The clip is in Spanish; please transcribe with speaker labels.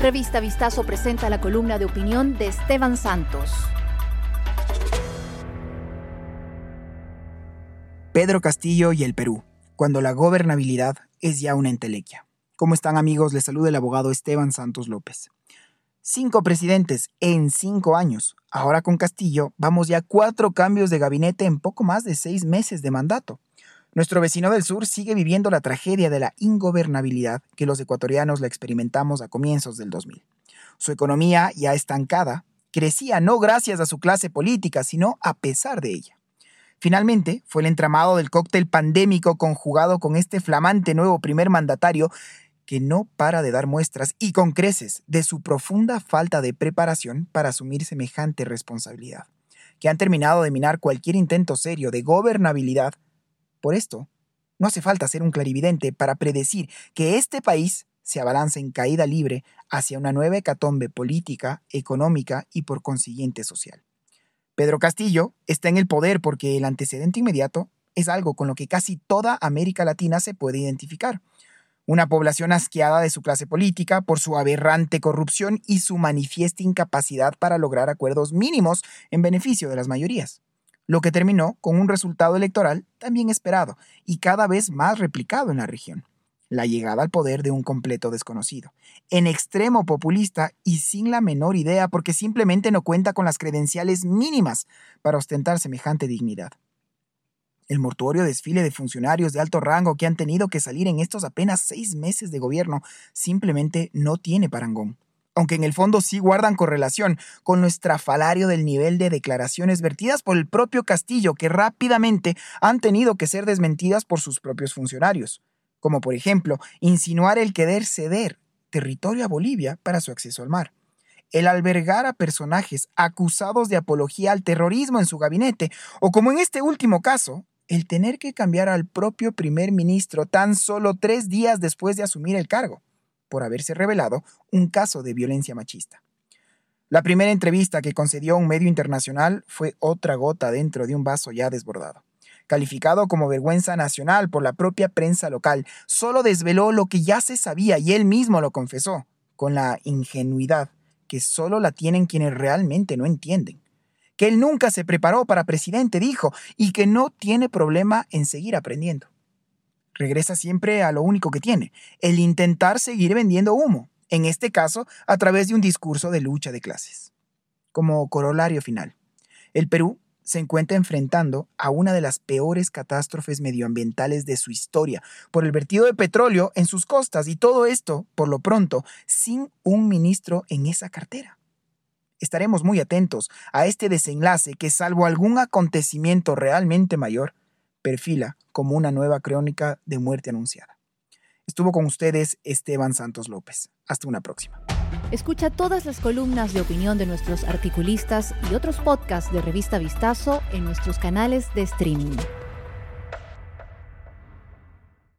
Speaker 1: Revista Vistazo presenta la columna de opinión de Esteban Santos.
Speaker 2: Pedro Castillo y el Perú, cuando la gobernabilidad es ya una entelequia. ¿Cómo están amigos? Les saluda el abogado Esteban Santos López. Cinco presidentes en cinco años. Ahora con Castillo vamos ya cuatro cambios de gabinete en poco más de seis meses de mandato. Nuestro vecino del sur sigue viviendo la tragedia de la ingobernabilidad que los ecuatorianos la experimentamos a comienzos del 2000. Su economía, ya estancada, crecía no gracias a su clase política, sino a pesar de ella. Finalmente, fue el entramado del cóctel pandémico conjugado con este flamante nuevo primer mandatario que no para de dar muestras y con creces de su profunda falta de preparación para asumir semejante responsabilidad, que han terminado de minar cualquier intento serio de gobernabilidad por esto, no hace falta ser un clarividente para predecir que este país se abalanza en caída libre hacia una nueva hecatombe política, económica y por consiguiente social. Pedro Castillo está en el poder porque el antecedente inmediato es algo con lo que casi toda América Latina se puede identificar. Una población asqueada de su clase política por su aberrante corrupción y su manifiesta incapacidad para lograr acuerdos mínimos en beneficio de las mayorías lo que terminó con un resultado electoral también esperado y cada vez más replicado en la región. La llegada al poder de un completo desconocido, en extremo populista y sin la menor idea porque simplemente no cuenta con las credenciales mínimas para ostentar semejante dignidad. El mortuorio desfile de funcionarios de alto rango que han tenido que salir en estos apenas seis meses de gobierno simplemente no tiene parangón aunque en el fondo sí guardan correlación con nuestra falario del nivel de declaraciones vertidas por el propio Castillo, que rápidamente han tenido que ser desmentidas por sus propios funcionarios, como por ejemplo insinuar el querer ceder territorio a Bolivia para su acceso al mar, el albergar a personajes acusados de apología al terrorismo en su gabinete, o como en este último caso, el tener que cambiar al propio primer ministro tan solo tres días después de asumir el cargo por haberse revelado un caso de violencia machista. La primera entrevista que concedió un medio internacional fue otra gota dentro de un vaso ya desbordado. Calificado como vergüenza nacional por la propia prensa local, solo desveló lo que ya se sabía y él mismo lo confesó, con la ingenuidad que solo la tienen quienes realmente no entienden. Que él nunca se preparó para presidente, dijo, y que no tiene problema en seguir aprendiendo regresa siempre a lo único que tiene, el intentar seguir vendiendo humo, en este caso a través de un discurso de lucha de clases. Como corolario final, el Perú se encuentra enfrentando a una de las peores catástrofes medioambientales de su historia por el vertido de petróleo en sus costas y todo esto, por lo pronto, sin un ministro en esa cartera. Estaremos muy atentos a este desenlace que, salvo algún acontecimiento realmente mayor, perfila como una nueva crónica de muerte anunciada. Estuvo con ustedes Esteban Santos López. Hasta una próxima.
Speaker 1: Escucha todas las columnas de opinión de nuestros articulistas y otros podcasts de Revista Vistazo en nuestros canales de streaming.